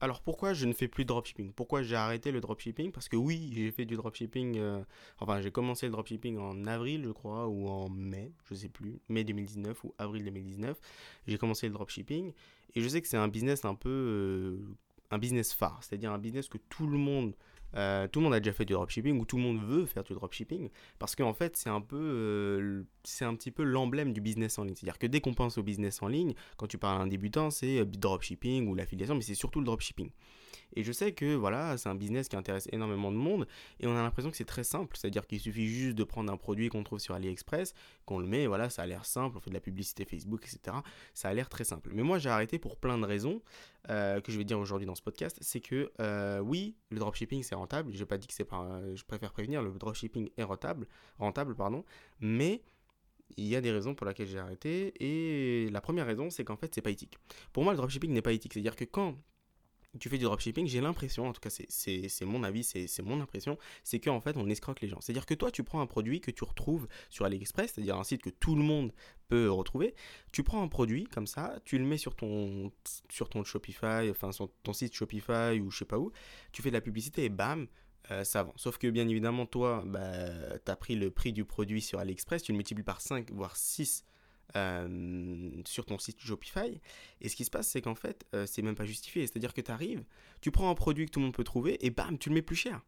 Alors pourquoi je ne fais plus de dropshipping? Pourquoi j'ai arrêté le dropshipping? Parce que oui, j'ai fait du dropshipping, euh, enfin j'ai commencé le dropshipping en avril je crois, ou en mai, je sais plus, mai 2019 ou avril 2019. J'ai commencé le dropshipping et je sais que c'est un business un peu... Euh, un business phare, c'est-à-dire un business que tout le monde euh, tout le monde a déjà fait du dropshipping ou tout le monde veut faire du dropshipping parce qu'en fait c'est un peu euh, c'est un petit peu l'emblème du business en ligne. C'est à dire que dès qu'on pense au business en ligne quand tu parles à un débutant c'est euh, dropshipping ou l'affiliation mais c'est surtout le dropshipping et je sais que voilà, c'est un business qui intéresse énormément de monde et on a l'impression que c'est très simple, c'est-à-dire qu'il suffit juste de prendre un produit qu'on trouve sur AliExpress, qu'on le met, voilà, ça a l'air simple, on fait de la publicité Facebook, etc. Ça a l'air très simple. Mais moi j'ai arrêté pour plein de raisons euh, que je vais dire aujourd'hui dans ce podcast, c'est que euh, oui, le dropshipping c'est rentable, je n'ai pas dit que c'est pas, je préfère prévenir, le dropshipping est rentable, rentable pardon, mais il y a des raisons pour lesquelles j'ai arrêté et la première raison c'est qu'en fait c'est pas éthique. Pour moi le dropshipping n'est pas éthique, c'est-à-dire que quand tu fais du dropshipping, j'ai l'impression, en tout cas c'est mon avis, c'est mon impression, c'est qu'en fait on escroque les gens. C'est-à-dire que toi tu prends un produit que tu retrouves sur AliExpress, c'est-à-dire un site que tout le monde peut retrouver, tu prends un produit comme ça, tu le mets sur ton, sur ton Shopify, enfin sur ton site Shopify ou je sais pas où, tu fais de la publicité et bam, euh, ça vend. Sauf que bien évidemment toi, bah, tu as pris le prix du produit sur AliExpress, tu le multiplies par 5 voire 6 euh, sur ton site Shopify. Et ce qui se passe, c'est qu'en fait, euh, c'est même pas justifié. C'est-à-dire que tu arrives, tu prends un produit que tout le monde peut trouver et bam, tu le mets plus cher.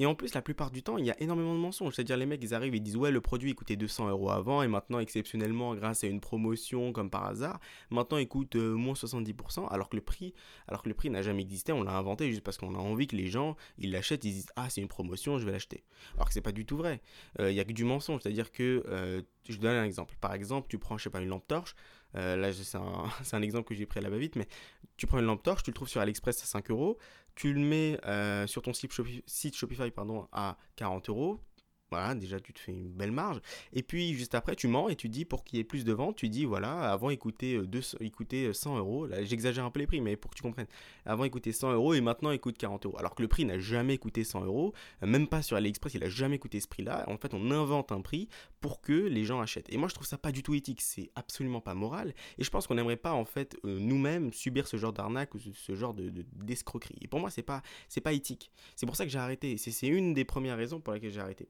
Et en plus, la plupart du temps, il y a énormément de mensonges. C'est-à-dire, les mecs, ils arrivent et disent Ouais, le produit coûtait 200 euros avant, et maintenant, exceptionnellement, grâce à une promotion comme par hasard, maintenant il coûte euh, moins 70%, alors que le prix, alors que le prix n'a jamais existé. On l'a inventé juste parce qu'on a envie que les gens, ils l'achètent, ils disent Ah, c'est une promotion, je vais l'acheter. Alors que c'est pas du tout vrai. Il y a que du mensonge. C'est-à-dire que je donne un exemple. Par exemple, tu prends, je sais pas, une lampe torche. Euh, là, c'est un, un, exemple que j'ai pris à la va-vite, mais tu prends une lampe torche, tu le trouves sur AliExpress à 5 euros, tu le mets sur ton site Shopify, site Shopify pardon, à 40 euros, voilà, déjà tu te fais une belle marge. Et puis juste après, tu mens et tu dis pour qu'il y ait plus de ventes, tu dis voilà, avant il coûtait, 100 euros. Là, j'exagère un peu les prix, mais pour que tu comprennes. Avant coûtait 100 euros et maintenant il coûte 40 euros. Alors que le prix n'a jamais coûté 100 euros, même pas sur AliExpress, il a jamais coûté ce prix-là. En fait, on invente un prix pour que les gens achètent. Et moi, je trouve ça pas du tout éthique, c'est absolument pas moral. Et je pense qu'on n'aimerait pas en fait euh, nous-mêmes subir ce genre d'arnaque ou ce, genre de d'escroquerie. et pour moi, c'est pas c'est pas éthique. C'est pour ça que j'ai arrêté. C'est une des premières raisons pour lesquelles j'ai arrêté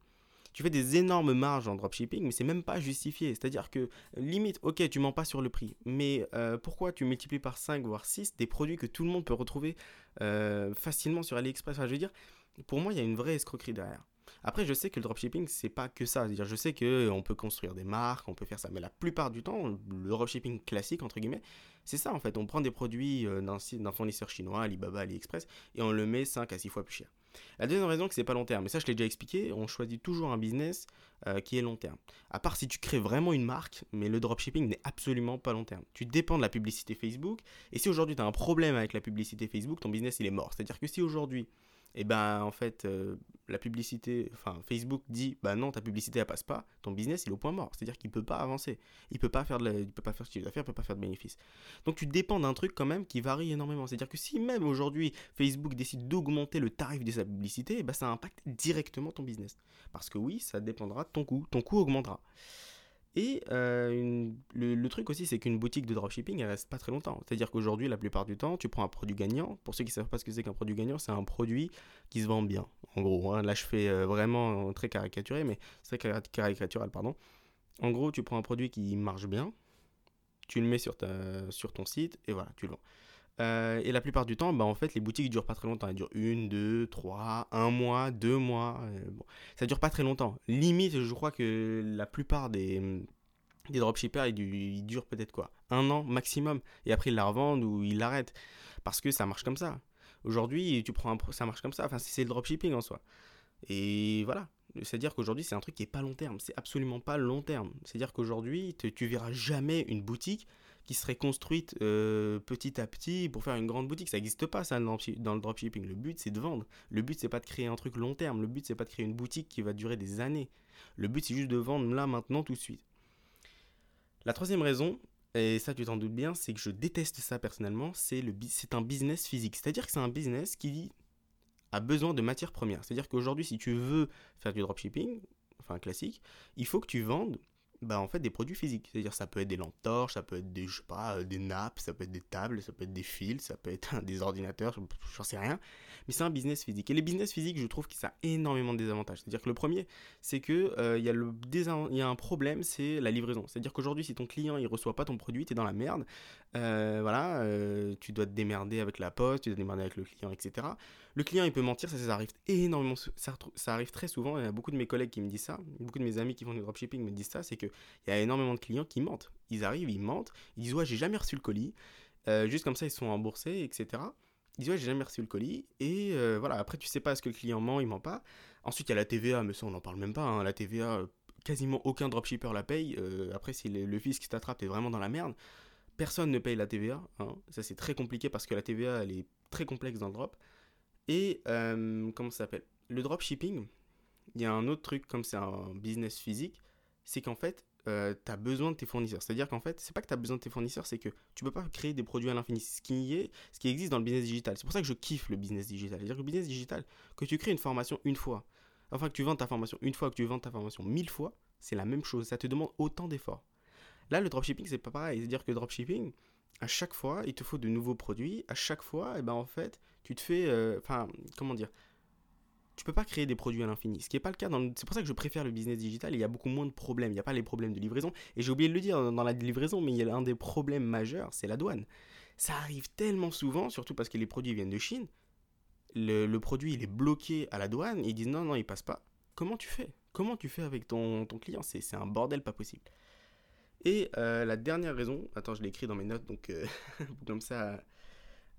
tu fais des énormes marges en dropshipping, mais c'est même pas justifié. C'est-à-dire que, limite, ok, tu mens pas sur le prix, mais euh, pourquoi tu multiplies par 5 voire 6 des produits que tout le monde peut retrouver euh, facilement sur AliExpress? Enfin, Je veux dire, pour moi, il y a une vraie escroquerie derrière. Après, je sais que le dropshipping, c'est pas que ça. C'est-à-dire, je sais qu'on peut construire des marques, on peut faire ça, mais la plupart du temps, le dropshipping classique, entre guillemets, c'est ça en fait. On prend des produits euh, d'un fournisseur chinois, Alibaba, AliExpress, et on le met 5 à 6 fois plus cher. La deuxième raison, que c'est pas long terme. Mais ça, je l'ai déjà expliqué. On choisit toujours un business euh, qui est long terme. À part si tu crées vraiment une marque, mais le dropshipping n'est absolument pas long terme. Tu dépends de la publicité Facebook. Et si aujourd'hui tu as un problème avec la publicité Facebook, ton business il est mort. C'est-à-dire que si aujourd'hui et ben en fait euh, la publicité, enfin Facebook dit bah non ta publicité elle passe pas, ton business il est au point mort, c'est-à-dire qu'il peut pas avancer, il peut pas faire de il peut pas faire ce qu'il d'affaires, il peut pas faire de bénéfices. Donc tu dépends d'un truc quand même qui varie énormément, c'est-à-dire que si même aujourd'hui Facebook décide d'augmenter le tarif de sa publicité, bah ça impacte directement ton business, parce que oui ça dépendra de ton coût, ton coût augmentera. Et euh, le, truc aussi, c'est qu'une boutique de dropshipping, elle reste pas très longtemps. C'est-à-dire qu'aujourd'hui, la plupart du temps, tu prends un produit gagnant. Pour ceux qui ne savent pas ce que c'est qu'un produit gagnant, c'est un produit qui se vend bien. En gros, hein. là, je fais euh, vraiment très caricaturé, mais c'est très caricatural, pardon. En gros, tu prends un produit qui marche bien, tu le mets sur, sur ton site, et voilà, tu le vends. Euh, et la plupart du temps, bah, en fait, les boutiques durent pas très longtemps. Elles durent une, deux, trois, un mois, deux mois. Euh, bon, ça dure pas très longtemps. Limite, je crois que la plupart des, des dropshippers, ils, durent peut-être quoi Un an maximum. Et après, ils la revendent ou ils l'arrêtent. Parce que ça marche comme ça. Aujourd'hui, tu prends un, ça marche comme ça. Enfin, c'est le dropshipping en soi. Et voilà. C'est-à-dire qu'aujourd'hui, c'est un truc qui n'est pas long terme. C'est absolument pas long terme. C'est-à-dire qu'aujourd'hui, tu verras jamais une boutique qui serait construite euh, petit à petit pour faire une grande boutique. Ça n'existe pas ça dans, le dropshipping. Le but c'est de vendre. Le but c'est pas de créer un truc long terme. Le but c'est pas de créer une boutique qui va durer des années. Le but c'est juste de vendre là maintenant tout de suite. La troisième raison, et ça tu t'en doutes bien, c'est que je déteste ça personnellement, c'est le c'est un business physique. C'est-à-dire que c'est un business qui a besoin de matières premières. C'est-à-dire qu'aujourd'hui si tu veux faire du dropshipping, enfin classique, il faut que tu vendes bah en fait des produits physiques. C'est-à-dire ça peut être des lampes torches, ça peut être des, je sais pas, euh, des nappes, ça peut être des tables, ça peut être des fils, ça peut être des ordinateurs, j'en sais rien. Mais c'est un business physique. Et les business physiques, je trouve que ça a énormément de désavantages. C'est-à-dire que le premier, c'est que euh, il y, a y a un problème, c'est la livraison. C'est-à-dire qu'aujourd'hui, si ton client il reçoit pas ton produit, tu es dans la merde. Euh, voilà, tu dois te démerder avec la poste, tu dois te démerder avec le client, etc. Le client, il peut mentir, ça, arrive énormément, ça, arrive très souvent. Il y a beaucoup de mes collègues qui me disent ça, beaucoup de mes amis qui font du dropshipping me disent ça, c'est qu'il y a énormément de clients qui mentent. Ils arrivent, ils mentent, ils disent ouais, j'ai jamais reçu le colis, euh, juste comme ça, ils sont remboursés, etc. Ils disent ouais, j'ai jamais reçu le colis, et euh, voilà, après, tu sais pas est-ce que le client ment, il ment pas. Ensuite, il y a la TVA, mais ça, on n'en parle même pas. Hein. La TVA, quasiment aucun dropshipper la paye. Euh, après, si le, fils qui t'attrape est vraiment dans la merde, personne ne paye la TVA. Hein. Ça, c'est très compliqué parce que la TVA, elle est très complexe dans le drop. Et euh, comment ça s'appelle? Le dropshipping, il y a un autre truc comme c'est un business physique, c'est qu'en fait, euh, tu as besoin de tes fournisseurs. C'est-à-dire qu'en fait, c'est pas que tu as besoin de tes fournisseurs, c'est que tu peux pas créer des produits à l'infini. Ce qui est, ce qui existe dans le business digital. C'est pour ça que je kiffe le business digital. C'est-à-dire que le business digital, que tu crées une formation une fois, enfin que tu vends ta formation une fois, que tu vends ta formation mille fois, c'est la même chose. Ça te demande autant d'efforts. Là, le dropshipping, c'est pas pareil. C'est-à-dire que le dropshipping, à chaque fois, il te faut de nouveaux produits. À chaque fois, et eh ben en fait, tu te fais. Euh, enfin, comment dire Tu peux pas créer des produits à l'infini. Ce qui n'est pas le cas. C'est pour ça que je préfère le business digital. Il y a beaucoup moins de problèmes. Il n'y a pas les problèmes de livraison. Et j'ai oublié de le dire dans la livraison, mais il y a un des problèmes majeurs, c'est la douane. Ça arrive tellement souvent, surtout parce que les produits viennent de Chine. Le, produit, il est bloqué à la douane. Ils disent non, non, il passe pas. Comment tu fais? Comment tu fais avec ton, ton client? C'est un bordel pas possible. Et euh, la dernière raison, attends, je l'ai écrit dans mes notes, donc euh, comme ça,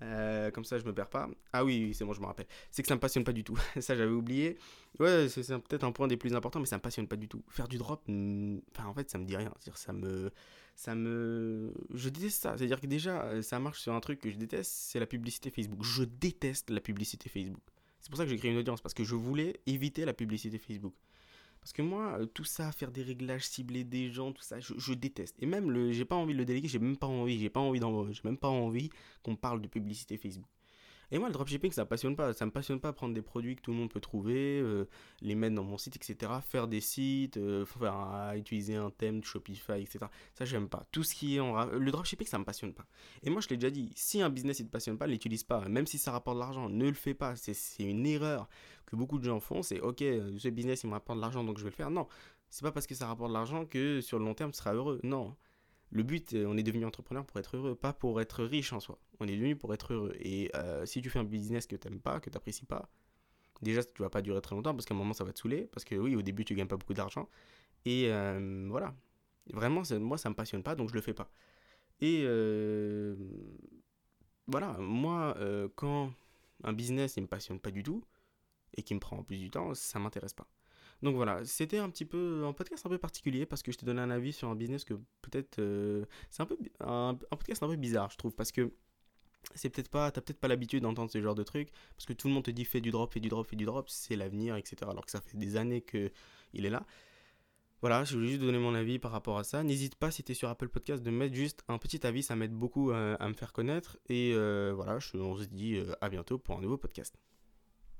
euh, comme ça je me perds pas. Ah oui, c'est bon, je me rappelle. C'est que ça me passionne pas du tout. ça j'avais oublié. Ouais, c'est peut-être un point des plus importants, mais ça me passionne pas du tout. Faire du drop, enfin en fait ça me dit rien. Ça me, ça me, je déteste ça. C'est-à-dire que déjà ça marche sur un truc que je déteste, c'est la publicité Facebook. Je déteste la publicité Facebook. C'est pour ça que j'ai créé une audience parce que je voulais éviter la publicité Facebook. Parce que moi, euh, tout ça, faire des réglages, cibler des gens, tout ça, je, déteste. Et même, j'ai pas envie de le déléguer, j'ai même pas envie, j'ai pas envie j'ai même pas envie qu'on parle de publicité Facebook. Et moi, le dropshipping, ça me passionne pas. Ça me passionne pas prendre des produits que tout le monde peut trouver, euh, les mettre dans mon site, etc. Faire des sites, euh, faire utiliser un thème de Shopify, etc. Ça, j'aime pas. Tout ce qui est en. Le dropshipping, ça me passionne pas. Et moi, je l'ai déjà dit, si un business, il te passionne pas, l'utilise pas. Même si ça rapporte de l'argent, ne le fais pas. C'est une erreur que beaucoup de gens font. C'est ok, ce business, il me rapporte de l'argent, donc je vais le faire. Non. C'est pas parce que ça rapporte de l'argent que sur le long terme, tu seras heureux. Non. Le but, euh, on est devenu entrepreneur pour être heureux, pas pour être riche en soi. On est devenu pour être heureux. Et euh, si tu fais un business que tu n'aimes pas, que tu n'apprécies pas, déjà, tu vas pas durer très longtemps parce qu'à un moment, ça va te saouler. Parce que oui, au début, tu gagnes pas beaucoup d'argent. Et euh, voilà. Vraiment, moi, ça me passionne pas, donc je le fais pas. Et voilà, moi, quand un business, il me passionne pas du tout, et qui me prend en plus du temps, ça m'intéresse pas. Donc voilà, c'était un petit peu un podcast un peu particulier parce que je t'ai donné un avis sur un business que peut-être euh, c'est un peu un, podcast un peu bizarre, je trouve, parce que c'est peut-être pas t'as peut-être pas l'habitude d'entendre ce genre de trucs parce que tout le monde te dit fais du drop, fais du drop, fais du drop, c'est l'avenir, etc. Alors que ça fait des années que il est là. Voilà, je voulais juste donner mon avis par rapport à ça. N'hésite pas si tu es sur Apple Podcast de mettre juste un petit avis, ça m'aide beaucoup à, me faire connaître. Et euh, voilà, on se dit euh, à bientôt pour un nouveau podcast.